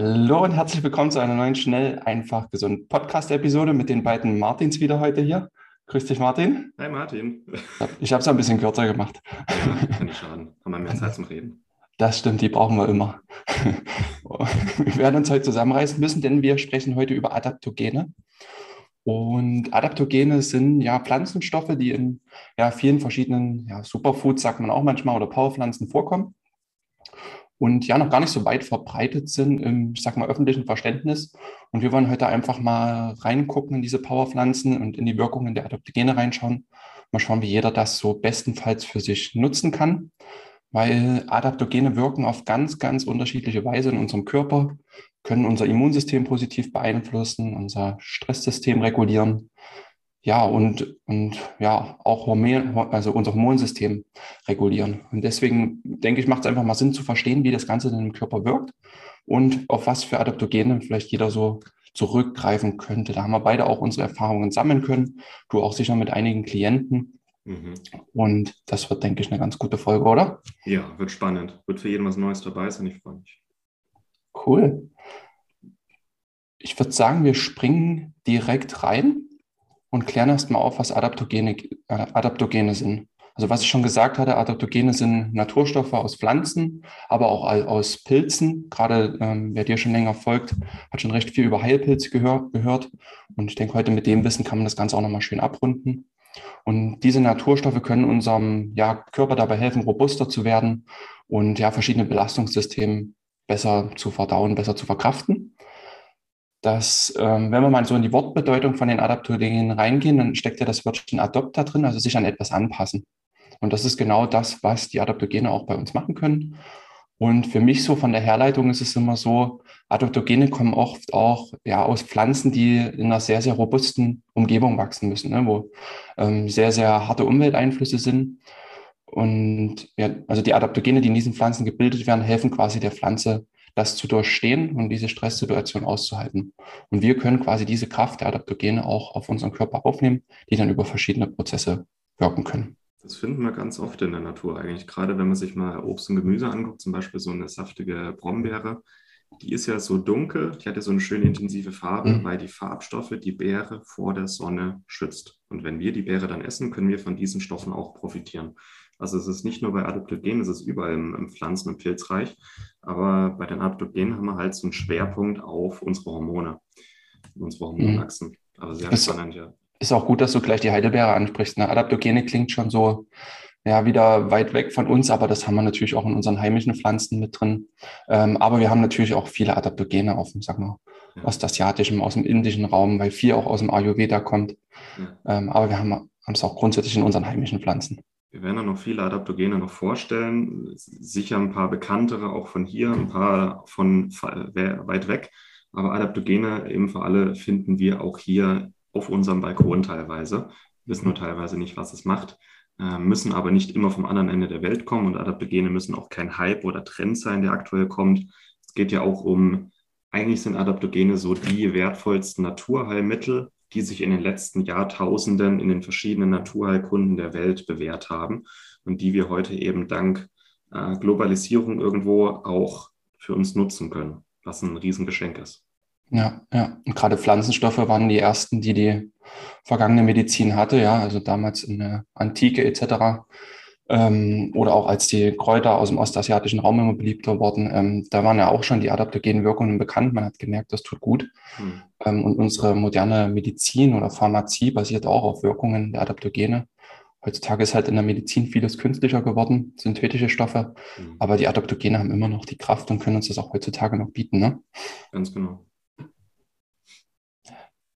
Hallo und herzlich willkommen zu einer neuen Schnell, einfach, gesund Podcast-Episode mit den beiden Martins wieder heute hier. Grüß dich, Martin. Hi, Martin. Ich habe es ein bisschen kürzer gemacht. Ja, kann nicht schaden. Haben wir mehr Zeit zum Reden. Das stimmt, die brauchen wir immer. wir werden uns heute zusammenreißen müssen, denn wir sprechen heute über Adaptogene. Und Adaptogene sind ja Pflanzenstoffe, die in ja, vielen verschiedenen ja, Superfoods, sagt man auch manchmal, oder Powerpflanzen vorkommen und ja noch gar nicht so weit verbreitet sind im, ich sag mal, öffentlichen Verständnis. Und wir wollen heute einfach mal reingucken in diese Powerpflanzen und in die Wirkungen der Adaptogene reinschauen. Mal schauen, wie jeder das so bestenfalls für sich nutzen kann, weil Adaptogene wirken auf ganz, ganz unterschiedliche Weise in unserem Körper, können unser Immunsystem positiv beeinflussen, unser Stresssystem regulieren, ja, und, und ja, auch Hormon, also unser Hormonsystem regulieren. Und deswegen denke ich, macht es einfach mal Sinn zu verstehen, wie das Ganze in dem Körper wirkt und auf was für Adaptogene vielleicht jeder so zurückgreifen könnte. Da haben wir beide auch unsere Erfahrungen sammeln können. Du auch sicher mit einigen Klienten. Mhm. Und das wird, denke ich, eine ganz gute Folge, oder? Ja, wird spannend. Wird für jeden was Neues dabei sein. Ich freue mich. Cool. Ich würde sagen, wir springen direkt rein und klären erstmal auf, was Adaptogene, äh, Adaptogene sind. Also was ich schon gesagt hatte, Adaptogene sind Naturstoffe aus Pflanzen, aber auch aus Pilzen. Gerade ähm, wer dir schon länger folgt, hat schon recht viel über Heilpilze gehör, gehört. Und ich denke, heute mit dem Wissen kann man das Ganze auch nochmal schön abrunden. Und diese Naturstoffe können unserem ja, Körper dabei helfen, robuster zu werden und ja, verschiedene Belastungssysteme besser zu verdauen, besser zu verkraften dass, ähm, wenn wir mal so in die Wortbedeutung von den Adaptogenen reingehen, dann steckt ja das Wörtchen Adopt da drin, also sich an etwas anpassen. Und das ist genau das, was die Adaptogene auch bei uns machen können. Und für mich so von der Herleitung ist es immer so, Adaptogene kommen oft auch ja, aus Pflanzen, die in einer sehr, sehr robusten Umgebung wachsen müssen, ne, wo ähm, sehr, sehr harte Umwelteinflüsse sind. Und ja, also die Adaptogene, die in diesen Pflanzen gebildet werden, helfen quasi der Pflanze das zu durchstehen und diese Stresssituation auszuhalten. Und wir können quasi diese Kraft der Adaptogene auch auf unseren Körper aufnehmen, die dann über verschiedene Prozesse wirken können. Das finden wir ganz oft in der Natur eigentlich. Gerade wenn man sich mal Obst und Gemüse anguckt, zum Beispiel so eine saftige Brombeere, die ist ja so dunkel, die hat ja so eine schöne intensive Farbe, mhm. weil die Farbstoffe die Beere vor der Sonne schützt. Und wenn wir die Beere dann essen, können wir von diesen Stoffen auch profitieren. Also es ist nicht nur bei Adaptogenen, es ist überall im, im Pflanzen- und Pilzreich. Aber bei den Adaptogenen haben wir halt so einen Schwerpunkt auf unsere Hormone, unsere Hormonachsen. Mhm. Aber sehr ist, spannend, ja. Ist auch gut, dass du gleich die Heidelbeere ansprichst. Ne? Adaptogene klingt schon so ja, wieder weit weg von uns, aber das haben wir natürlich auch in unseren heimischen Pflanzen mit drin. Ähm, aber wir haben natürlich auch viele Adaptogene auf dem, sag mal, ja. ostasiatischen, aus dem indischen Raum, weil viel auch aus dem Ayurveda kommt. Ja. Ähm, aber wir haben es auch grundsätzlich in unseren heimischen Pflanzen. Wir werden da noch viele Adaptogene noch vorstellen. Sicher ein paar bekanntere auch von hier, ein paar von weit weg. Aber Adaptogene eben für alle finden wir auch hier auf unserem Balkon teilweise. Wissen nur teilweise nicht, was es macht, äh, müssen aber nicht immer vom anderen Ende der Welt kommen. Und Adaptogene müssen auch kein Hype oder Trend sein, der aktuell kommt. Es geht ja auch um, eigentlich sind Adaptogene so die wertvollsten Naturheilmittel, die sich in den letzten Jahrtausenden in den verschiedenen Naturheilkunden der Welt bewährt haben und die wir heute eben dank äh, Globalisierung irgendwo auch für uns nutzen können, was ein Riesengeschenk ist. Ja, ja. Und gerade Pflanzenstoffe waren die ersten, die die vergangene Medizin hatte, ja, also damals in der Antike etc ähm, oder auch als die Kräuter aus dem ostasiatischen Raum immer beliebter wurden, ähm, da waren ja auch schon die adaptogenen Wirkungen bekannt. Man hat gemerkt, das tut gut. Mhm. Ähm, und unsere moderne Medizin oder Pharmazie basiert auch auf Wirkungen der Adaptogene. Heutzutage ist halt in der Medizin vieles künstlicher geworden, synthetische Stoffe, mhm. aber die Adaptogene haben immer noch die Kraft und können uns das auch heutzutage noch bieten. Ne? Ganz genau.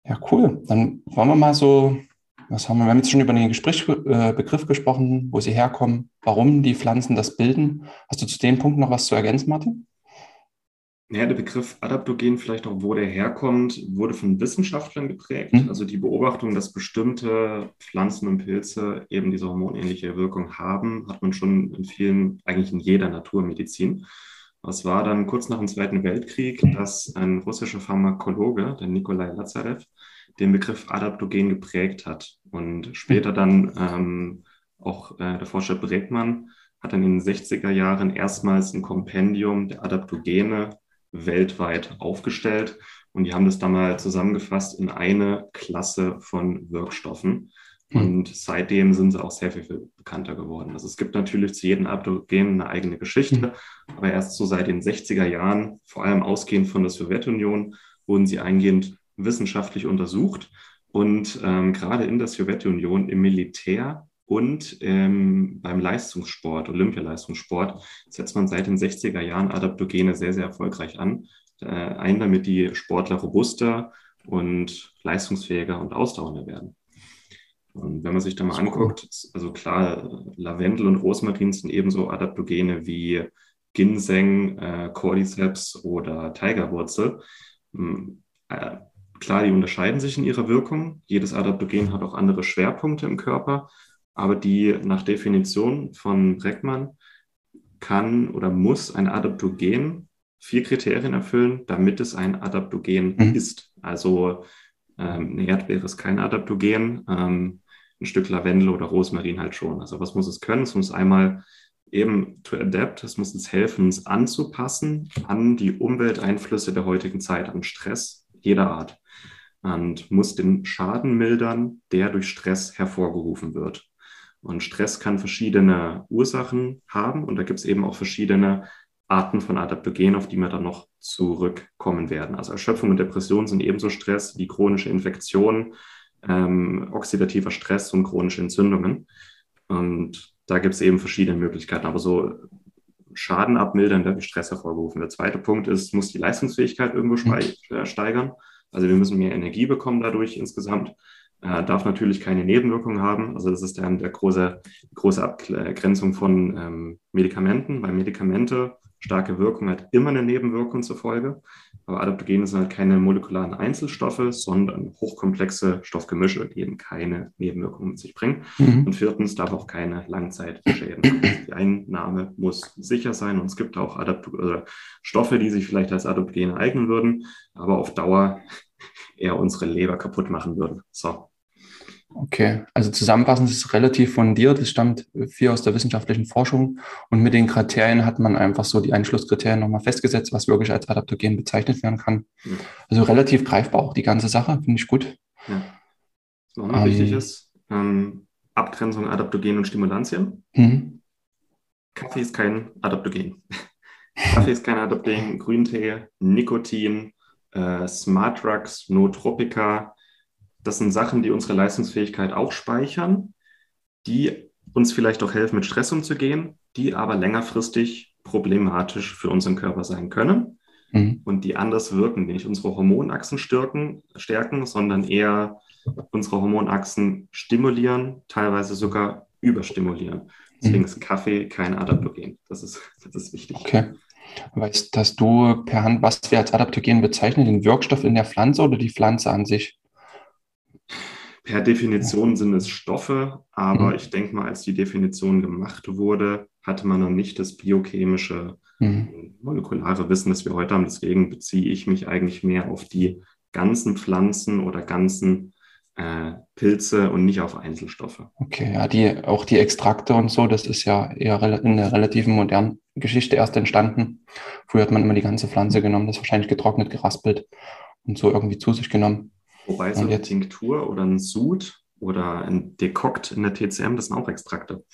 Ja, cool. Dann wollen wir mal so was haben wir? Wir haben jetzt schon über den Gesprächsbegriff äh, gesprochen, wo sie herkommen, warum die Pflanzen das bilden. Hast du zu dem Punkt noch was zu ergänzen, Martin? Ja, der Begriff Adaptogen, vielleicht auch wo der herkommt, wurde von Wissenschaftlern geprägt. Mhm. Also die Beobachtung, dass bestimmte Pflanzen und Pilze eben diese hormonähnliche Wirkung haben, hat man schon in vielen, eigentlich in jeder Naturmedizin. Es war dann kurz nach dem Zweiten Weltkrieg, dass ein russischer Pharmakologe, der Nikolai Lazarev, den Begriff Adaptogen geprägt hat. Und später dann ähm, auch äh, der Forscher Bregmann hat dann in den 60er Jahren erstmals ein Kompendium der Adaptogene weltweit aufgestellt. Und die haben das dann mal zusammengefasst in eine Klasse von Wirkstoffen. Hm. Und seitdem sind sie auch sehr viel, viel bekannter geworden. Also es gibt natürlich zu jedem Adaptogen eine eigene Geschichte, mhm. aber erst so seit den 60er Jahren, vor allem ausgehend von der Sowjetunion, wurden sie eingehend wissenschaftlich untersucht. Und ähm, gerade in der Sowjetunion im Militär und ähm, beim Leistungssport, Olympialeistungssport, setzt man seit den 60er Jahren Adaptogene sehr, sehr erfolgreich an. Äh, ein, damit die Sportler robuster und leistungsfähiger und ausdauernder werden. Und wenn man sich da mal anguckt, also klar, Lavendel und Rosmarin sind ebenso Adaptogene wie Ginseng, äh, Cordyceps oder Tigerwurzel. Hm, äh, klar, die unterscheiden sich in ihrer Wirkung. Jedes Adaptogen hat auch andere Schwerpunkte im Körper aber die nach Definition von Breckmann kann oder muss ein Adaptogen vier Kriterien erfüllen, damit es ein Adaptogen mhm. ist. Also ähm, eine Erdbeere ist kein Adaptogen, ähm, ein Stück Lavendel oder Rosmarin halt schon. Also was muss es können? Es muss einmal eben to adapt, es muss uns helfen, uns anzupassen an die Umwelteinflüsse der heutigen Zeit, an Stress jeder Art und muss den Schaden mildern, der durch Stress hervorgerufen wird. Und Stress kann verschiedene Ursachen haben und da gibt es eben auch verschiedene Arten von Adaptogenen, auf die wir dann noch zurückkommen werden. Also Erschöpfung und Depression sind ebenso Stress wie chronische Infektionen, ähm, oxidativer Stress und chronische Entzündungen. Und da gibt es eben verschiedene Möglichkeiten. Aber so Schaden abmildern, der durch Stress hervorgerufen. Der zweite Punkt ist, muss die Leistungsfähigkeit irgendwo mhm. steigern. Also wir müssen mehr Energie bekommen dadurch insgesamt. Äh, darf natürlich keine Nebenwirkungen haben. Also das ist dann der große, große Abgrenzung von ähm, Medikamenten, weil Medikamente starke Wirkung hat immer eine Nebenwirkung zur Folge. Aber Adaptogene sind halt keine molekularen Einzelstoffe, sondern hochkomplexe Stoffgemische, die eben keine Nebenwirkungen mit sich bringen. Mhm. Und viertens darf auch keine Langzeitschäden. Die Einnahme muss sicher sein und es gibt auch Adapt äh, Stoffe, die sich vielleicht als Adaptogene eignen würden, aber auf Dauer eher unsere Leber kaputt machen würden. So. Okay, also zusammenfassend ist es relativ fundiert. Es stammt viel aus der wissenschaftlichen Forschung und mit den Kriterien hat man einfach so die Einschlusskriterien nochmal festgesetzt, was wirklich als Adaptogen bezeichnet werden kann. Ja. Also relativ greifbar auch die ganze Sache, finde ich gut. Ja. Was noch ähm, wichtig ist, ähm, Abgrenzung Adaptogen und Stimulantien. Mhm. Kaffee ist kein Adaptogen. Kaffee ist kein Adaptogen, Grüntee, Nikotin, äh, Smart Drugs, Nootropika, das sind Sachen, die unsere Leistungsfähigkeit auch speichern, die uns vielleicht auch helfen, mit Stress umzugehen, die aber längerfristig problematisch für unseren Körper sein können mhm. und die anders wirken, die nicht unsere Hormonachsen stärken, stärken, sondern eher unsere Hormonachsen stimulieren, teilweise sogar überstimulieren. Deswegen mhm. ist Kaffee kein Adaptogen. Das ist, das ist wichtig. Okay. Weißt hast du per Hand, was wir als Adaptogen bezeichnen, den Wirkstoff in der Pflanze oder die Pflanze an sich? Per Definition sind es Stoffe, aber mhm. ich denke mal, als die Definition gemacht wurde, hatte man noch nicht das biochemische, mhm. molekulare Wissen, das wir heute haben. Deswegen beziehe ich mich eigentlich mehr auf die ganzen Pflanzen oder ganzen äh, Pilze und nicht auf Einzelstoffe. Okay, ja, die, auch die Extrakte und so, das ist ja eher in der relativen modernen Geschichte erst entstanden. Früher hat man immer die ganze Pflanze genommen, das wahrscheinlich getrocknet, geraspelt und so irgendwie zu sich genommen. Wobei so eine Tinktur oder ein Sud oder ein Dekokt in der TCM, das sind auch Extrakte.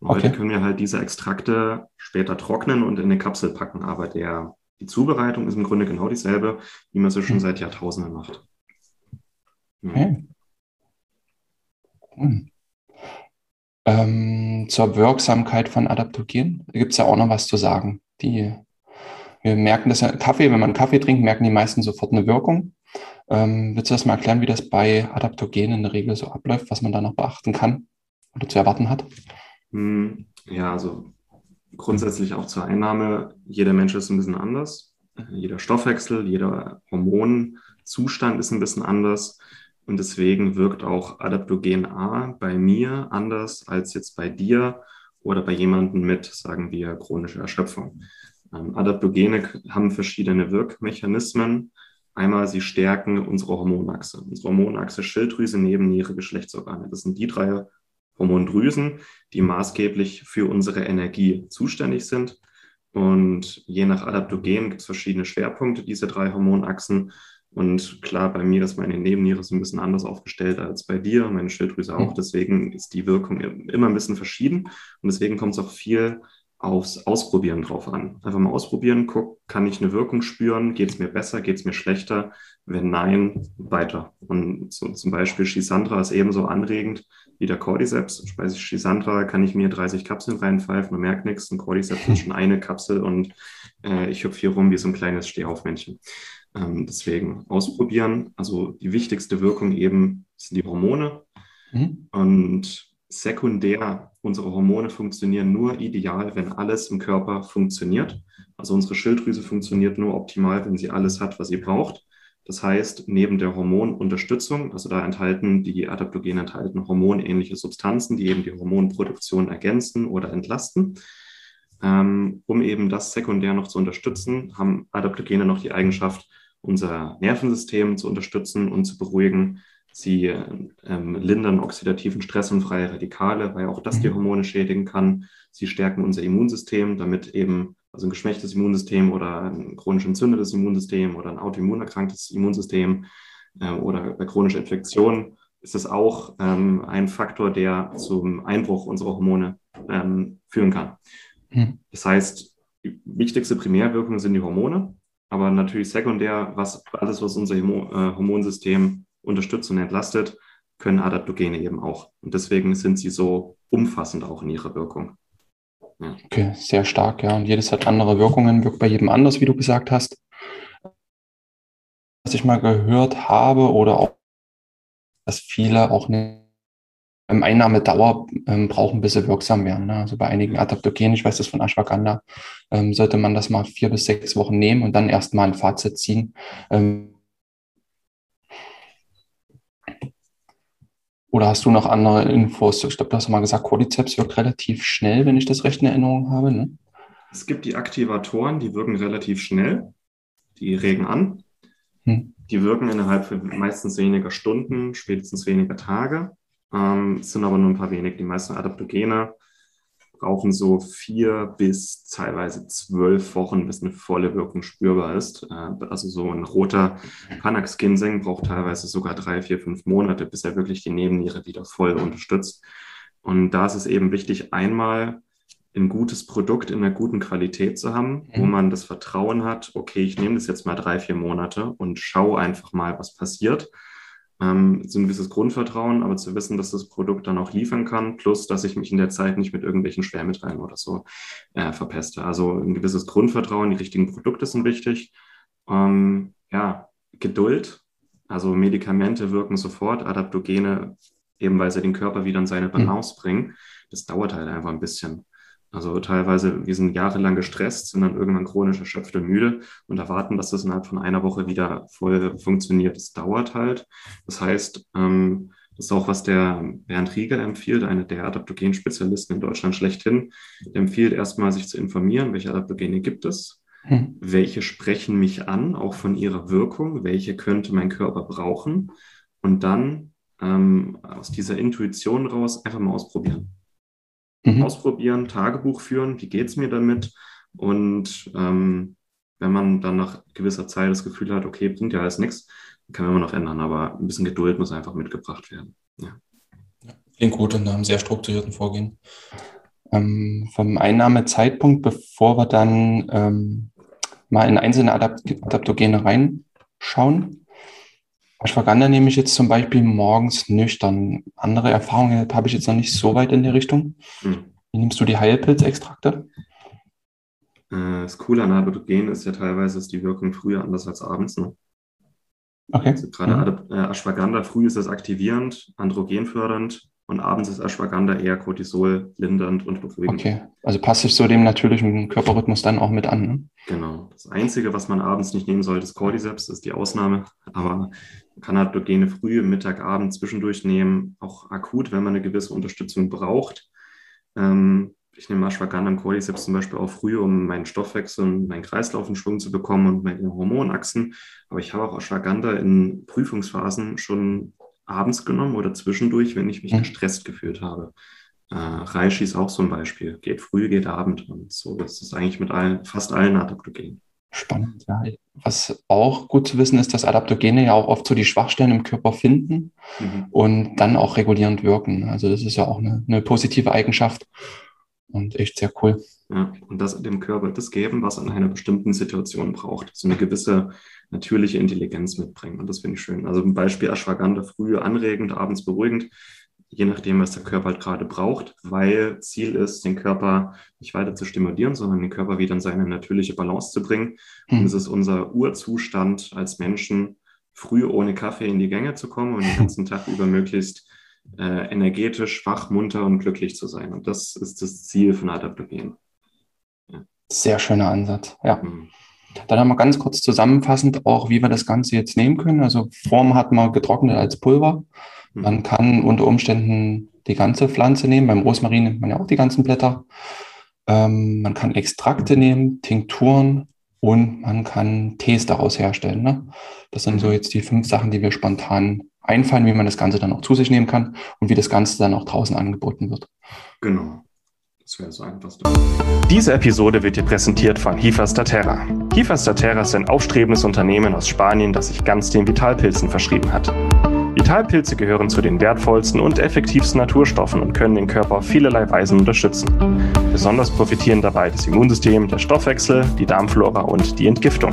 Und okay. Heute können wir halt diese Extrakte später trocknen und in eine Kapsel packen, aber der, die Zubereitung ist im Grunde genau dieselbe, wie man sie schon hm. seit Jahrtausenden macht. Ja. Okay. Cool. Ähm, zur Wirksamkeit von Adaptogen gibt es ja auch noch was zu sagen. Die, wir merken das ja, Kaffee, wenn man Kaffee trinkt, merken die meisten sofort eine Wirkung. Ähm, willst du das mal erklären, wie das bei Adaptogenen in der Regel so abläuft, was man da noch beachten kann oder zu erwarten hat? Hm, ja, also grundsätzlich auch zur Einnahme. Jeder Mensch ist ein bisschen anders. jeder Stoffwechsel, jeder Hormonzustand ist ein bisschen anders. Und deswegen wirkt auch Adaptogen A bei mir anders als jetzt bei dir oder bei jemandem mit, sagen wir, chronischer Erschöpfung. Ähm, Adaptogene haben verschiedene Wirkmechanismen. Einmal, sie stärken unsere Hormonachse. Unsere Hormonachse Schilddrüse, Nebenniere, Geschlechtsorgane. Das sind die drei Hormondrüsen, die maßgeblich für unsere Energie zuständig sind. Und je nach Adaptogen gibt es verschiedene Schwerpunkte dieser drei Hormonachsen. Und klar, bei mir ist meine Nebenniere so ein bisschen anders aufgestellt als bei dir, meine Schilddrüse auch. Mhm. Deswegen ist die Wirkung immer ein bisschen verschieden. Und deswegen kommt es auch viel aufs Ausprobieren drauf an. Einfach mal ausprobieren, guck, kann ich eine Wirkung spüren? Geht es mir besser? Geht es mir schlechter? Wenn nein, weiter. Und so zum Beispiel Shisandra ist ebenso anregend wie der Cordyceps. Bei Shisandra kann ich mir 30 Kapseln reinpfeifen und merke nichts. Ein Cordyceps ist schon eine Kapsel und äh, ich hüpfe hier rum wie so ein kleines Stehaufmännchen. Ähm, deswegen ausprobieren. Also die wichtigste Wirkung eben sind die Hormone. Mhm. Und sekundär, unsere Hormone funktionieren nur ideal, wenn alles im Körper funktioniert. Also unsere Schilddrüse funktioniert nur optimal, wenn sie alles hat, was sie braucht. Das heißt, neben der Hormonunterstützung, also da enthalten die Adaptogene enthalten hormonähnliche Substanzen, die eben die Hormonproduktion ergänzen oder entlasten. Ähm, um eben das sekundär noch zu unterstützen, haben Adaptogene noch die Eigenschaft, unser Nervensystem zu unterstützen und zu beruhigen. Sie ähm, lindern oxidativen Stress und freie Radikale, weil auch das die mhm. Hormone schädigen kann. Sie stärken unser Immunsystem, damit eben also ein geschwächtes Immunsystem oder ein chronisch entzündetes Immunsystem oder ein autoimmunerkranktes Immunsystem äh, oder bei chronischer Infektion ist es auch ähm, ein Faktor, der zum Einbruch unserer Hormone ähm, führen kann. Mhm. Das heißt, die wichtigste Primärwirkung sind die Hormone aber natürlich sekundär, was alles, was unser äh, Hormonsystem unterstützt und entlastet, können Adaptogene eben auch. Und deswegen sind sie so umfassend auch in ihrer Wirkung. Ja. Okay, sehr stark, ja. Und jedes hat andere Wirkungen, wirkt bei jedem anders, wie du gesagt hast. Was ich mal gehört habe oder auch, dass viele auch eine Einnahmedauer ähm, brauchen, bis sie wirksam werden. Ne? Also bei einigen Adaptogenen, ich weiß das von Ashwagandha, ähm, sollte man das mal vier bis sechs Wochen nehmen und dann erstmal ein Fazit ziehen. Ähm, oder hast du noch andere Infos? Ich glaube, du hast mal gesagt, Cordyceps wirkt relativ schnell, wenn ich das recht in Erinnerung habe. Ne? Es gibt die Aktivatoren, die wirken relativ schnell. Die regen an. Hm. Die wirken innerhalb von meistens weniger Stunden, spätestens weniger Tage. Ähm, es sind aber nur ein paar wenig. Die meisten Adaptogene brauchen so vier bis teilweise zwölf Wochen, bis eine volle Wirkung spürbar ist. Äh, also so ein roter Panax-Ginseng braucht teilweise sogar drei, vier, fünf Monate, bis er wirklich die Nebenniere wieder voll unterstützt. Und da ist es eben wichtig, einmal ein gutes Produkt in einer guten Qualität zu haben, wo mhm. man das Vertrauen hat, okay, ich nehme das jetzt mal drei, vier Monate und schaue einfach mal, was passiert ähm, so ein gewisses Grundvertrauen, aber zu wissen, dass das Produkt dann auch liefern kann, plus dass ich mich in der Zeit nicht mit irgendwelchen Schwermetallen oder so äh, verpeste. Also ein gewisses Grundvertrauen, die richtigen Produkte sind wichtig. Ähm, ja, Geduld, also Medikamente wirken sofort, Adaptogene, eben weil sie den Körper wieder in seine hm. Balance mhm. bringen. Das dauert halt einfach ein bisschen. Also teilweise, wir sind jahrelang gestresst, sind dann irgendwann chronisch erschöpft und müde und erwarten, dass das innerhalb von einer Woche wieder voll funktioniert. Das dauert halt. Das heißt, ähm, das ist auch, was der Bernd Rieger empfiehlt, einer der Adaptogen-Spezialisten in Deutschland schlechthin. Der empfiehlt erstmal, sich zu informieren, welche Adaptogene gibt es, hm. welche sprechen mich an, auch von ihrer Wirkung, welche könnte mein Körper brauchen und dann ähm, aus dieser Intuition raus einfach mal ausprobieren mhm. ausprobieren, Tagebuch führen, wie geht es mir damit? Und ähm, wenn man dann nach gewisser Zeit das Gefühl hat, okay, bringt ja alles nichts, kann man immer noch ändern, aber ein bisschen Geduld muss einfach mitgebracht werden. Ja. Klingt gut in einem sehr strukturierten Vorgehen. Ähm, vom Einnahmezeitpunkt, bevor wir dann ähm, mal in einzelne Adapt Adaptogene reinschauen. Ashwagandha nehme ich jetzt zum Beispiel morgens nüchtern. Andere Erfahrungen habe ich jetzt noch nicht so weit in der Richtung. Hm. Wie nimmst du die Heilpilzextrakte? Äh, das Coole an Adaptogen ist ja teilweise ist die Wirkung früher anders als abends. Ne? Okay. Also gerade mhm. Ashwagandha früh ist es aktivierend, androgenfördernd, und abends ist Ashwagandha eher Cortisol lindernd und beruhigend. Okay, also passt sich so dem natürlichen Körperrhythmus dann auch mit an. Ne? Genau. Das Einzige, was man abends nicht nehmen sollte, ist Cordyceps, ist die Ausnahme. Aber man kann Adaptogene früh, Mittag, Abend zwischendurch nehmen, auch akut, wenn man eine gewisse Unterstützung braucht. Ähm, ich nehme Ashwagandha und Cordyceps zum Beispiel auch früh, um meinen Stoffwechsel und meinen Kreislauf in Schwung zu bekommen und meine Hormonachsen. Aber ich habe auch Ashwagandha in Prüfungsphasen schon abends genommen oder zwischendurch, wenn ich mich mhm. gestresst gefühlt habe. Äh, Reishi ist auch so ein Beispiel. Geht früh, geht Abend. Und so ist es eigentlich mit allen, fast allen Adaptogenen. Spannend, ja. Was auch gut zu wissen ist, dass Adaptogene ja auch oft so die Schwachstellen im Körper finden mhm. und dann auch regulierend wirken. Also das ist ja auch eine, eine positive Eigenschaft und echt sehr cool. Ja, und das dem Körper das geben, was an einer bestimmten Situation braucht. So eine gewisse natürliche Intelligenz mitbringen. Und das finde ich schön. Also ein Beispiel Ashwagandha, früh anregend, abends beruhigend, je nachdem, was der Körper halt gerade braucht, weil Ziel ist, den Körper nicht weiter zu stimulieren, sondern den Körper wieder in seine natürliche Balance zu bringen. Mhm. Und es ist unser Urzustand als Menschen, früh ohne Kaffee in die Gänge zu kommen und den ganzen Tag über möglichst äh, energetisch, wach, munter und glücklich zu sein. Und das ist das Ziel von Adaptogen. Sehr schöner Ansatz, ja. Mhm. Dann haben wir ganz kurz zusammenfassend auch, wie wir das Ganze jetzt nehmen können. Also Form hat man getrocknet als Pulver. Mhm. Man kann unter Umständen die ganze Pflanze nehmen. Beim Rosmarin nimmt man ja auch die ganzen Blätter. Ähm, man kann Extrakte nehmen, Tinkturen und man kann Tees daraus herstellen. Ne? Das sind so mhm. jetzt die fünf Sachen, die wir spontan einfallen, wie man das Ganze dann auch zu sich nehmen kann und wie das Ganze dann auch draußen angeboten wird. Genau. Das wäre so einfachste. Diese Episode wird dir präsentiert von Hifas da Terra. Hifas da Terra ist ein aufstrebendes Unternehmen aus Spanien, das sich ganz den Vitalpilzen verschrieben hat. Vitalpilze gehören zu den wertvollsten und effektivsten Naturstoffen und können den Körper auf vielerlei Weisen unterstützen. Besonders profitieren dabei das Immunsystem, der Stoffwechsel, die Darmflora und die Entgiftung.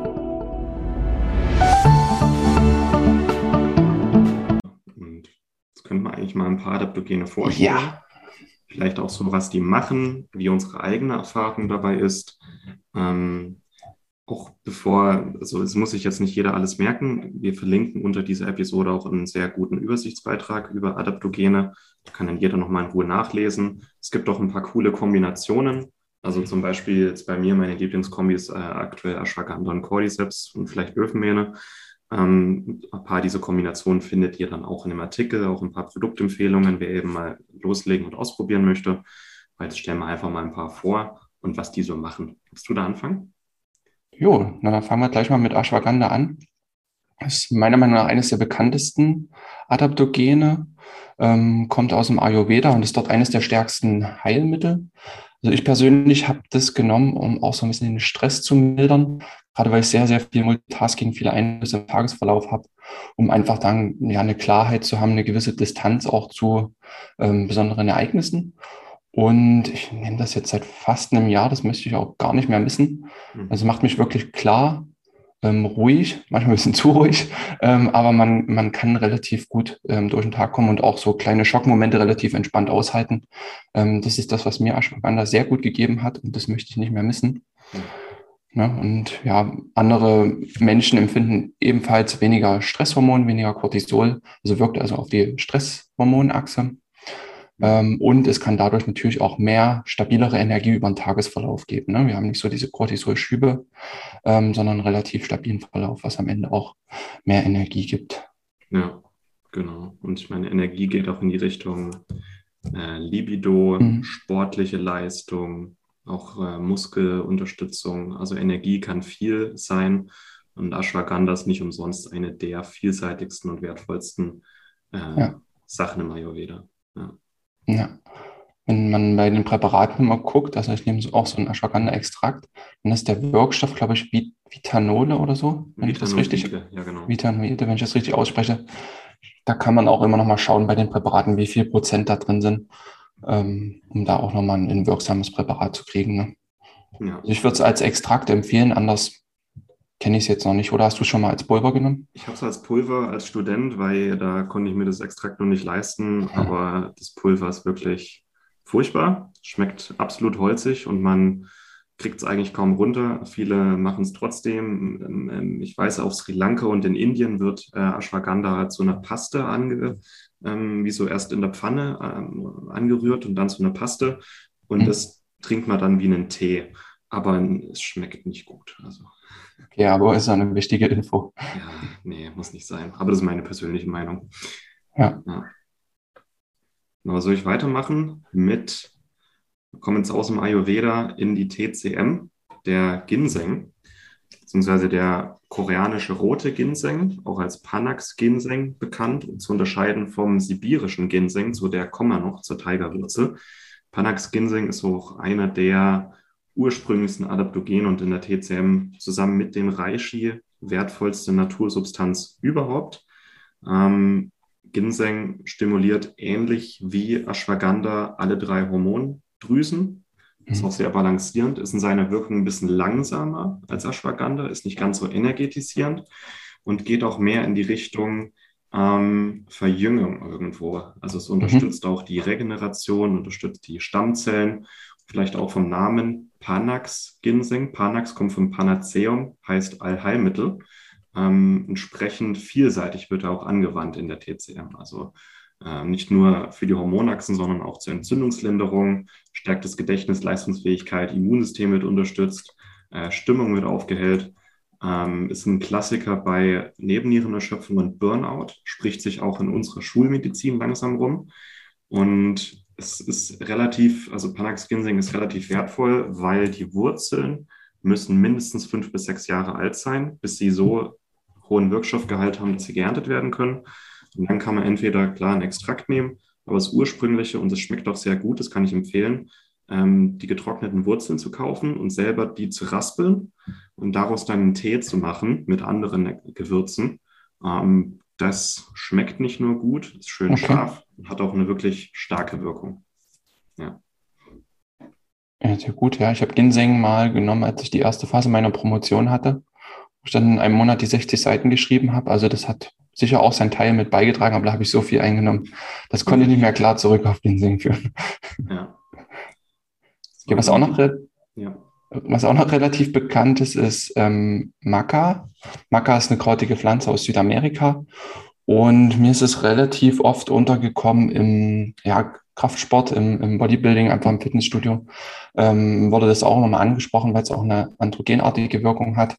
Eigentlich mal ein paar Adaptogene vorstellen. Ja. Vielleicht auch so, was die machen, wie unsere eigene Erfahrung dabei ist. Ähm, auch bevor, also es muss sich jetzt nicht jeder alles merken. Wir verlinken unter dieser Episode auch einen sehr guten Übersichtsbeitrag über Adaptogene. Da kann dann jeder nochmal in Ruhe nachlesen. Es gibt auch ein paar coole Kombinationen. Also zum Beispiel jetzt bei mir meine Lieblingskombis äh, aktuell Ashwagandha und Cordyceps und vielleicht Öfenmähne. Ähm, ein paar dieser Kombinationen findet ihr dann auch in dem Artikel, auch ein paar Produktempfehlungen, wer eben mal loslegen und ausprobieren möchte. Weil jetzt stellen wir einfach mal ein paar vor und was die so machen. Willst du da anfangen? Jo, na, dann fangen wir gleich mal mit Ashwagandha an. Das ist meiner Meinung nach eines der bekanntesten Adaptogene, ähm, kommt aus dem Ayurveda und ist dort eines der stärksten Heilmittel. Also ich persönlich habe das genommen, um auch so ein bisschen den Stress zu mildern, gerade weil ich sehr, sehr viel Multitasking, viele Einflüsse im Tagesverlauf habe, um einfach dann ja eine Klarheit zu haben, eine gewisse Distanz auch zu ähm, besonderen Ereignissen. Und ich nehme das jetzt seit fast einem Jahr, das möchte ich auch gar nicht mehr missen. Mhm. Also macht mich wirklich klar, ähm, ruhig, manchmal ein bisschen zu ruhig, ähm, aber man, man kann relativ gut ähm, durch den Tag kommen und auch so kleine Schockmomente relativ entspannt aushalten. Ähm, das ist das, was mir Ashwagandha sehr gut gegeben hat und das möchte ich nicht mehr missen. Mhm. Ja, und ja, andere Menschen empfinden ebenfalls weniger Stresshormon, weniger Cortisol, also wirkt also auf die Stresshormonachse. Ähm, und es kann dadurch natürlich auch mehr stabilere Energie über den Tagesverlauf geben. Ne? Wir haben nicht so diese Cortisol-Schübe, ähm, sondern einen relativ stabilen Verlauf, was am Ende auch mehr Energie gibt. Ja, genau. Und ich meine, Energie geht auch in die Richtung äh, Libido, mhm. sportliche Leistung, auch äh, Muskelunterstützung, also Energie kann viel sein. Und Ashwagandha ist nicht umsonst eine der vielseitigsten und wertvollsten äh, ja. Sachen im Ayurveda. Ja. ja. Wenn man bei den Präparaten immer guckt, also ich nehme auch so einen Ashwagandha-Extrakt, dann ist der Wirkstoff, glaube ich, Vitanole oder so, wenn ich das richtig, ja, genau. Vitanoide, wenn ich das richtig ausspreche. Da kann man auch immer noch mal schauen bei den Präparaten, wie viel Prozent da drin sind, ähm, um da auch noch mal ein, ein wirksames Präparat zu kriegen. Ne? Ja. Also ich würde es als Extrakt empfehlen, anders kenne ich es jetzt noch nicht. Oder hast du es schon mal als Pulver genommen? Ich habe es als Pulver als Student, weil da konnte ich mir das Extrakt noch nicht leisten. Aber das Pulver ist wirklich furchtbar. Schmeckt absolut holzig und man kriegt es eigentlich kaum runter. Viele machen es trotzdem. Ähm, ähm, ich weiß, auf Sri Lanka und in Indien wird äh, Ashwagandha zu einer Paste ange, ähm, wie so erst in der Pfanne ähm, angerührt und dann zu einer Paste. Und mhm. das trinkt man dann wie einen Tee. Aber es schmeckt nicht gut. Also. Okay, aber ist eine wichtige Info. Ja, nee, muss nicht sein. Aber das ist meine persönliche Meinung. Ja. ja. Aber soll ich weitermachen mit, kommen jetzt aus dem Ayurveda in die TCM, der Ginseng, beziehungsweise der koreanische rote Ginseng, auch als Panax Ginseng bekannt, und zu unterscheiden vom sibirischen Ginseng, zu der kommen wir noch zur Tigerwurzel. Panax Ginseng ist auch einer der ursprünglichsten Adaptogene und in der TCM zusammen mit dem Reishi wertvollste Natursubstanz überhaupt. Ähm, Ginseng stimuliert ähnlich wie Ashwagandha alle drei Hormondrüsen. Ist mhm. auch sehr balancierend, ist in seiner Wirkung ein bisschen langsamer als Ashwagandha, ist nicht ganz so energetisierend und geht auch mehr in die Richtung ähm, Verjüngung irgendwo. Also es mhm. unterstützt mhm. auch die Regeneration, unterstützt die Stammzellen, vielleicht auch vom Namen Panax Ginseng. Panax kommt vom Panaceum, heißt Allheilmittel. Ähm, entsprechend vielseitig wird er auch angewandt in der TCM. Also nicht nur für die Hormonachsen, sondern auch zur Entzündungslinderung, stärkt das Gedächtnis, Leistungsfähigkeit, Immunsystem wird unterstützt, äh, Stimmung wird aufgehellt. Ähm, ist ein Klassiker bei Nebennierenerschöpfung und Burnout, spricht sich auch in unserer Schulmedizin langsam rum. Und es ist relativ, also Panax Ginseng ist relativ wertvoll, weil die Wurzeln müssen mindestens fünf bis sechs Jahre alt sein, bis sie so hohen Wirkstoffgehalt haben, dass sie geerntet werden können. Und dann kann man entweder klar einen Extrakt nehmen, aber das ursprüngliche, und es schmeckt auch sehr gut, das kann ich empfehlen, ähm, die getrockneten Wurzeln zu kaufen und selber die zu raspeln und daraus dann einen Tee zu machen mit anderen Gewürzen. Ähm, das schmeckt nicht nur gut, ist schön okay. scharf und hat auch eine wirklich starke Wirkung. Ja. Ja, sehr gut, ja. Ich habe Ginseng mal genommen, als ich die erste Phase meiner Promotion hatte ich dann in einem Monat die 60 Seiten geschrieben habe. Also das hat sicher auch seinen Teil mit beigetragen, aber da habe ich so viel eingenommen. Das konnte ich nicht mehr klar zurück auf den Singen führen. Ja. ja was, auch noch, ja. was auch noch relativ bekannt ist, ist ähm, Maca. Maca ist eine krautige Pflanze aus Südamerika. Und mir ist es relativ oft untergekommen im ja, Kraftsport, im, im Bodybuilding, einfach im Fitnessstudio. Ähm, wurde das auch nochmal angesprochen, weil es auch eine androgenartige Wirkung hat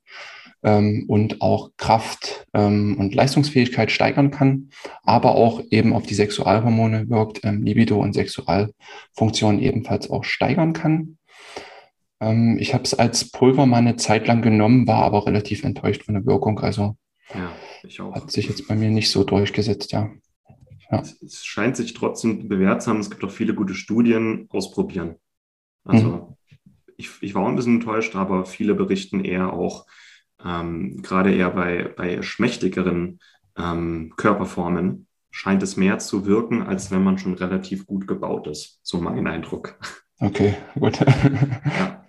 ähm, und auch Kraft ähm, und Leistungsfähigkeit steigern kann, aber auch eben auf die Sexualhormone wirkt, ähm, Libido und Sexualfunktion ebenfalls auch steigern kann. Ähm, ich habe es als Pulver mal eine Zeit lang genommen, war aber relativ enttäuscht von der Wirkung. Also ja, hat sich jetzt bei mir nicht so durchgesetzt, ja. ja. Es scheint sich trotzdem bewährt zu haben. Es gibt auch viele gute Studien. Ausprobieren. Also mhm. ich, ich war ein bisschen enttäuscht, aber viele berichten eher auch, ähm, gerade eher bei, bei schmächtigeren ähm, Körperformen scheint es mehr zu wirken, als wenn man schon relativ gut gebaut ist. So mein Eindruck. Okay, gut. ja.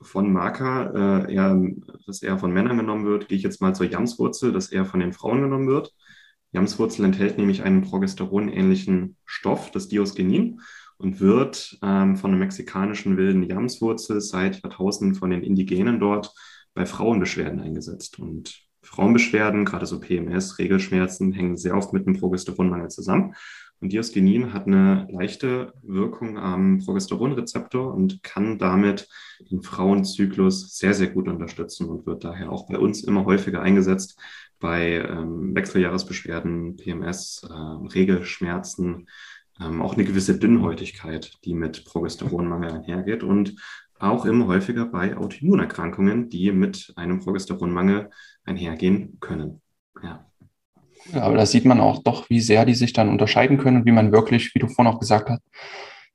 Von Marker, äh, eher, dass eher von Männern genommen wird, gehe ich jetzt mal zur Jamswurzel, dass eher von den Frauen genommen wird. Jamswurzel enthält nämlich einen progesteronähnlichen Stoff, das Diosgenin, und wird ähm, von der mexikanischen wilden Jamswurzel seit Jahrtausenden von den Indigenen dort bei Frauenbeschwerden eingesetzt. Und Frauenbeschwerden, gerade so PMS, Regelschmerzen, hängen sehr oft mit dem Progesteronmangel zusammen. Und Diosgenin hat eine leichte Wirkung am Progesteronrezeptor und kann damit den Frauenzyklus sehr, sehr gut unterstützen und wird daher auch bei uns immer häufiger eingesetzt bei ähm, Wechseljahresbeschwerden, PMS, äh, Regelschmerzen, ähm, auch eine gewisse Dünnhäutigkeit, die mit Progesteronmangel einhergeht und auch immer häufiger bei Autoimmunerkrankungen, die mit einem Progesteronmangel einhergehen können. Ja. ja. aber da sieht man auch doch, wie sehr die sich dann unterscheiden können und wie man wirklich, wie du vorhin auch gesagt hast,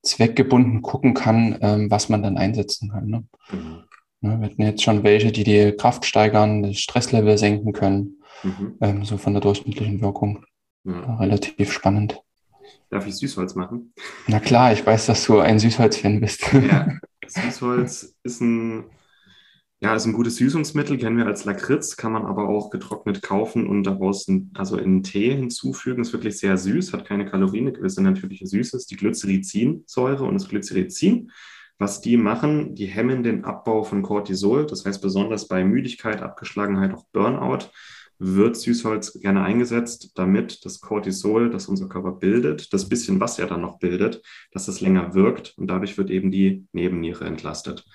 zweckgebunden gucken kann, ähm, was man dann einsetzen kann. Ne? Mhm. Ne, wir hatten jetzt schon welche, die die Kraft steigern, das Stresslevel senken können, mhm. ähm, so von der durchschnittlichen Wirkung. Ja. Relativ spannend. Darf ich Süßholz machen? Na klar, ich weiß, dass du ein Süßholz-Fan bist. Ja, Süßholz ist ein, ja, ist ein gutes Süßungsmittel, kennen wir als Lakritz, kann man aber auch getrocknet kaufen und daraus ein, also in Tee hinzufügen. Ist wirklich sehr süß, hat keine Kalorien, eine gewisse natürliche Süße, ist die Glycericinsäure und das Glycerizin. Was die machen, die hemmen den Abbau von Cortisol, das heißt besonders bei Müdigkeit, Abgeschlagenheit, auch Burnout wird Süßholz gerne eingesetzt, damit das Cortisol, das unser Körper bildet, das bisschen, was er dann noch bildet, dass es länger wirkt und dadurch wird eben die Nebenniere entlastet.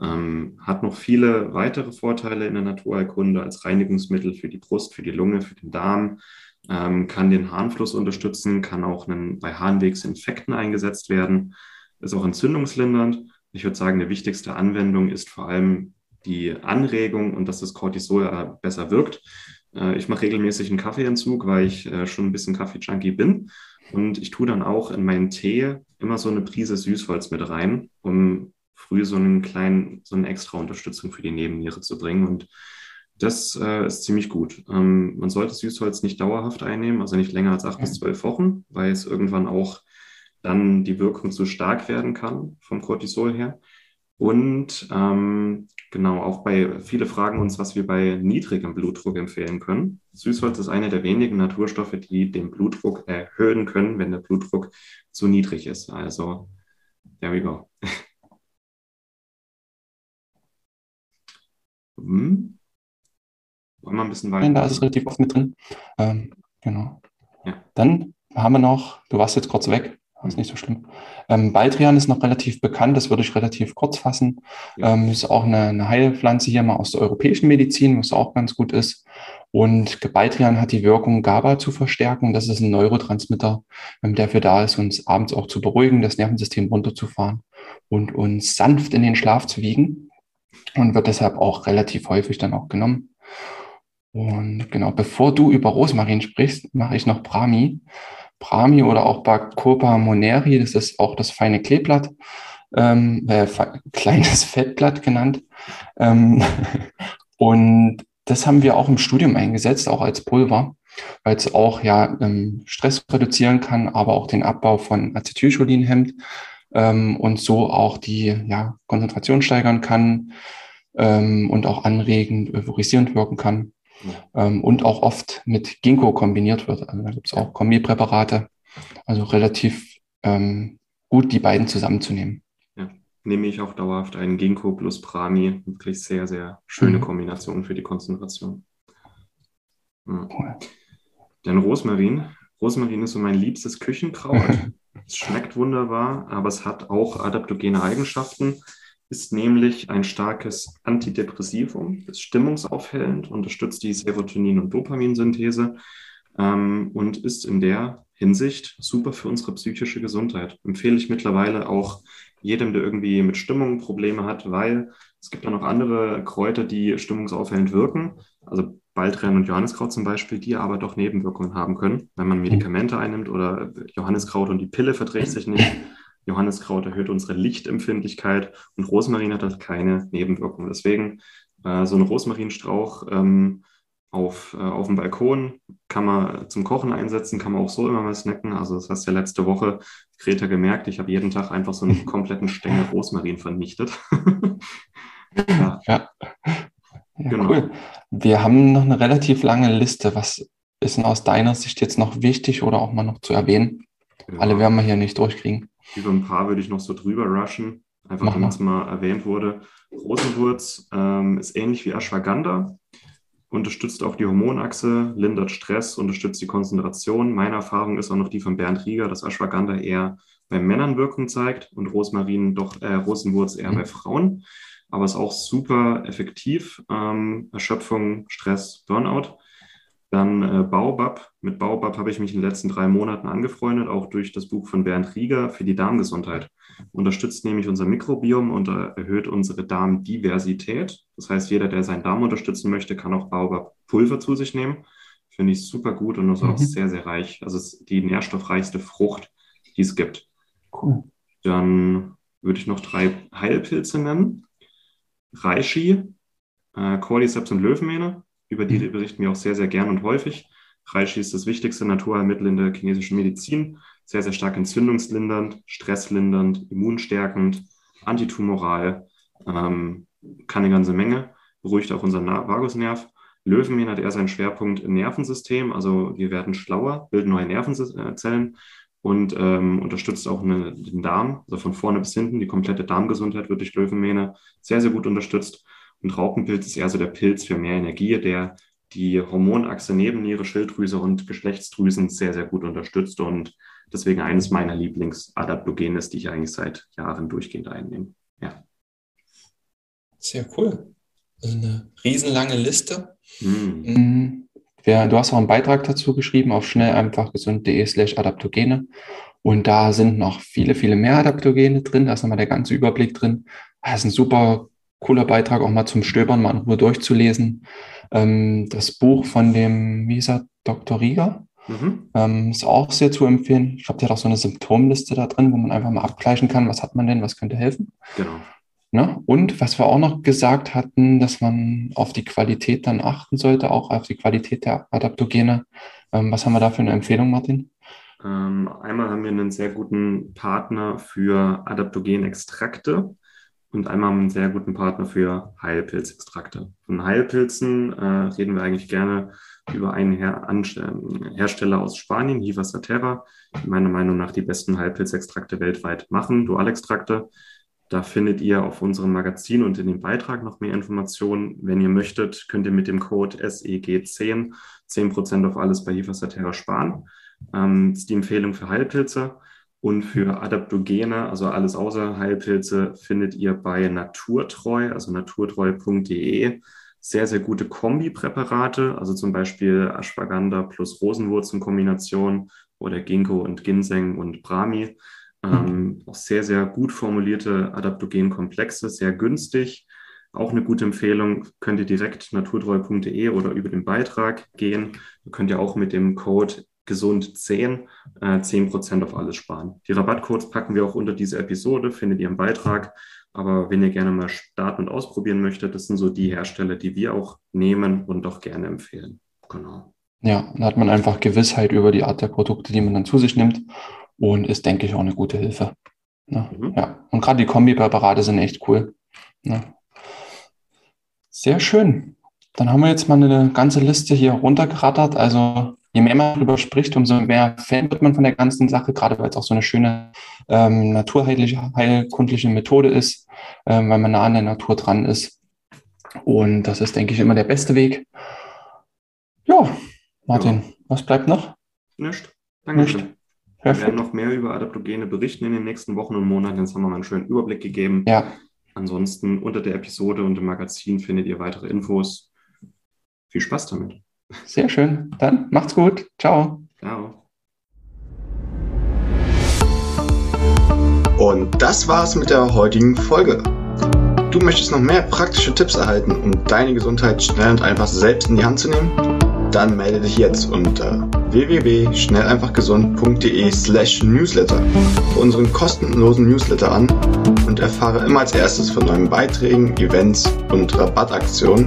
Ähm, hat noch viele weitere Vorteile in der Naturheilkunde als Reinigungsmittel für die Brust, für die Lunge, für den Darm, ähm, kann den Harnfluss unterstützen, kann auch einen, bei Harnwegsinfekten eingesetzt werden, ist auch entzündungslindernd. Ich würde sagen, die wichtigste Anwendung ist vor allem die Anregung und dass das Cortisol besser wirkt. Äh, ich mache regelmäßig einen Kaffeeentzug, weil ich äh, schon ein bisschen Kaffee-Junkie bin. Und ich tue dann auch in meinen Tee immer so eine Prise Süßholz mit rein, um früh so einen kleinen, so eine extra Unterstützung für die Nebenniere zu bringen. Und das äh, ist ziemlich gut. Ähm, man sollte Süßholz nicht dauerhaft einnehmen, also nicht länger als acht bis zwölf Wochen, weil es irgendwann auch dann die Wirkung zu stark werden kann vom Cortisol her. Und ähm, genau, auch bei, viele fragen uns, was wir bei niedrigem Blutdruck empfehlen können. Süßholz ist eine der wenigen Naturstoffe, die den Blutdruck erhöhen können, wenn der Blutdruck zu niedrig ist. Also, there we go. hm. Wollen wir ein bisschen weiter? Da ist es relativ oft mit drin. Ähm, genau. Ja. Dann haben wir noch, du warst jetzt kurz weg, ist nicht so schlimm. Ähm, Baldrian ist noch relativ bekannt, das würde ich relativ kurz fassen. Ja. Ähm, ist auch eine, eine, Heilpflanze hier mal aus der europäischen Medizin, was auch ganz gut ist. Und Baldrian hat die Wirkung, GABA zu verstärken. Das ist ein Neurotransmitter, ähm, der für da ist, uns abends auch zu beruhigen, das Nervensystem runterzufahren und uns sanft in den Schlaf zu wiegen. Und wird deshalb auch relativ häufig dann auch genommen. Und genau, bevor du über Rosmarin sprichst, mache ich noch Brahmi. Brahmi oder auch Bacopa moneri, das ist auch das feine Kleeblatt, ähm, äh, kleines Fettblatt genannt. Ähm, und das haben wir auch im Studium eingesetzt, auch als Pulver, weil es auch ja ähm, Stress reduzieren kann, aber auch den Abbau von Acetylcholin hemmt ähm, und so auch die ja, Konzentration steigern kann ähm, und auch anregend, euphorisierend wirken kann ähm, und auch oft mit Ginkgo kombiniert wird. Also da gibt es auch Kombipräparate. Also relativ ähm, gut, die beiden zusammenzunehmen. Ja, nehme ich auch dauerhaft einen Ginkgo plus Prami. Wirklich sehr, sehr schöne mhm. Kombination für die Konzentration. Ja. Cool. Dann Rosmarin. Rosmarin ist so mein liebstes Küchenkraut. es schmeckt wunderbar, aber es hat auch adaptogene Eigenschaften ist nämlich ein starkes Antidepressivum, ist stimmungsaufhellend, unterstützt die Serotonin- und Dopaminsynthese ähm, und ist in der Hinsicht super für unsere psychische Gesundheit. Empfehle ich mittlerweile auch jedem, der irgendwie mit Stimmung Probleme hat, weil es gibt ja noch andere Kräuter, die stimmungsaufhellend wirken. Also Baldrian und Johanniskraut zum Beispiel, die aber doch Nebenwirkungen haben können, wenn man Medikamente einnimmt oder Johanniskraut und die Pille verträgt sich nicht. Johanniskraut erhöht unsere Lichtempfindlichkeit und Rosmarin hat halt keine Nebenwirkungen. Deswegen äh, so ein Rosmarinstrauch ähm, auf, äh, auf dem Balkon kann man zum Kochen einsetzen, kann man auch so immer mal snacken. Also das hast du ja letzte Woche, Greta, gemerkt, ich habe jeden Tag einfach so einen kompletten Stängel Rosmarin vernichtet. ja. ja. Ja, genau. Cool. Wir haben noch eine relativ lange Liste. Was ist denn aus deiner Sicht jetzt noch wichtig oder auch mal noch zu erwähnen? Ja. Alle werden wir hier nicht durchkriegen. Über ein paar würde ich noch so drüber rushen, einfach wenn es mal erwähnt wurde. Rosenwurz ähm, ist ähnlich wie Ashwagandha, unterstützt auch die Hormonachse, lindert Stress, unterstützt die Konzentration. Meine Erfahrung ist auch noch die von Bernd Rieger, dass Ashwagandha eher bei Männern Wirkung zeigt und Rosmarin doch, äh, Rosenwurz eher mhm. bei Frauen. Aber ist auch super effektiv. Ähm, Erschöpfung, Stress, Burnout. Dann äh, Baobab. Mit Baobab habe ich mich in den letzten drei Monaten angefreundet, auch durch das Buch von Bernd Rieger für die Darmgesundheit. Unterstützt nämlich unser Mikrobiom und äh, erhöht unsere Darmdiversität. Das heißt, jeder, der seinen Darm unterstützen möchte, kann auch Baobab-Pulver zu sich nehmen. Finde ich super gut und ist mhm. auch sehr, sehr reich. Also es ist die nährstoffreichste Frucht, die es gibt. Cool. Dann würde ich noch drei Heilpilze nennen. Reishi, äh, Cordyceps und Löwenmähne. Über die mhm. berichten wir auch sehr, sehr gern und häufig. Reishi ist das wichtigste Naturheilmittel in der chinesischen Medizin. Sehr, sehr stark entzündungslindernd, stresslindernd, immunstärkend, antitumoral, ähm, kann eine ganze Menge, beruhigt auch unseren Vagusnerv. Löwenmähen hat eher seinen Schwerpunkt im Nervensystem, also wir werden schlauer, bilden neue Nervenzellen und ähm, unterstützt auch eine, den Darm, also von vorne bis hinten. Die komplette Darmgesundheit wird durch Löwenmähne sehr, sehr gut unterstützt. Und Raupenpilz ist eher so der Pilz für mehr Energie, der die Hormonachse Nebenniere, Schilddrüse und Geschlechtsdrüsen sehr, sehr gut unterstützt und deswegen eines meiner Lieblingsadaptogene ist, die ich eigentlich seit Jahren durchgehend einnehme. Ja. Sehr cool. Also eine riesenlange Liste. Hm. Ja, du hast auch einen Beitrag dazu geschrieben auf schnell einfach gesund.de slash Adaptogene. Und da sind noch viele, viele mehr Adaptogene drin. Da ist nochmal der ganze Überblick drin. Das ist ein super cooler Beitrag, auch mal zum Stöbern, mal in Ruhe durchzulesen. Ähm, das Buch von dem, wie er, Dr. Rieger, mhm. ähm, ist auch sehr zu empfehlen. Ich glaube, der hat auch so eine Symptomliste da drin, wo man einfach mal abgleichen kann, was hat man denn, was könnte helfen. Genau. Ne? Und was wir auch noch gesagt hatten, dass man auf die Qualität dann achten sollte, auch auf die Qualität der Adaptogene. Ähm, was haben wir da für eine Empfehlung, Martin? Ähm, einmal haben wir einen sehr guten Partner für Adaptogenextrakte und einmal einen sehr guten Partner für Heilpilzextrakte. Von Heilpilzen äh, reden wir eigentlich gerne über einen Her Hersteller aus Spanien, Hiva Saterra, die meiner Meinung nach die besten Heilpilzextrakte weltweit machen, Dualextrakte. Da findet ihr auf unserem Magazin und in dem Beitrag noch mehr Informationen. Wenn ihr möchtet, könnt ihr mit dem Code SEG10 10% auf alles bei Hiva Saterra sparen. Ähm, das ist die Empfehlung für Heilpilze. Und für Adaptogene, also alles außer Heilpilze, findet ihr bei Naturtreu, also naturtreu.de, sehr, sehr gute Kombipräparate, also zum Beispiel Ashwagandha plus Rosenwurzelkombination oder Ginkgo und Ginseng und Brahmi. Ähm, auch sehr, sehr gut formulierte Adaptogenkomplexe, sehr günstig. Auch eine gute Empfehlung, könnt ihr direkt naturtreu.de oder über den Beitrag gehen. Da könnt ihr auch mit dem Code gesund 10, äh, 10% auf alles sparen. Die Rabattcodes packen wir auch unter diese Episode, findet ihr im Beitrag. Aber wenn ihr gerne mal starten und ausprobieren möchtet, das sind so die Hersteller, die wir auch nehmen und auch gerne empfehlen. Genau. Ja, da hat man einfach Gewissheit über die Art der Produkte, die man dann zu sich nimmt und ist, denke ich, auch eine gute Hilfe. Ja, mhm. ja. und gerade die Kombipräparate sind echt cool. Ja. Sehr schön. Dann haben wir jetzt mal eine ganze Liste hier runtergerattert. Also je mehr man darüber spricht, umso mehr Fan wird man von der ganzen Sache, gerade weil es auch so eine schöne ähm, naturheilliche, heilkundliche Methode ist, ähm, weil man nah an der Natur dran ist. Und das ist, denke ich, immer der beste Weg. Ja, Martin, ja. was bleibt noch? Nicht. Danke. Nicht. Wir werden noch mehr über Adaptogene berichten in den nächsten Wochen und Monaten. Jetzt haben wir mal einen schönen Überblick gegeben. Ja. Ansonsten unter der Episode und im Magazin findet ihr weitere Infos. Viel Spaß damit. Sehr schön. Dann macht's gut. Ciao. Ciao. Und das war's mit der heutigen Folge. Du möchtest noch mehr praktische Tipps erhalten, um deine Gesundheit schnell und einfach selbst in die Hand zu nehmen? Dann melde dich jetzt unter www.schnelleinfachgesund.de slash newsletter für unseren kostenlosen Newsletter an und erfahre immer als erstes von neuen Beiträgen, Events und Rabattaktionen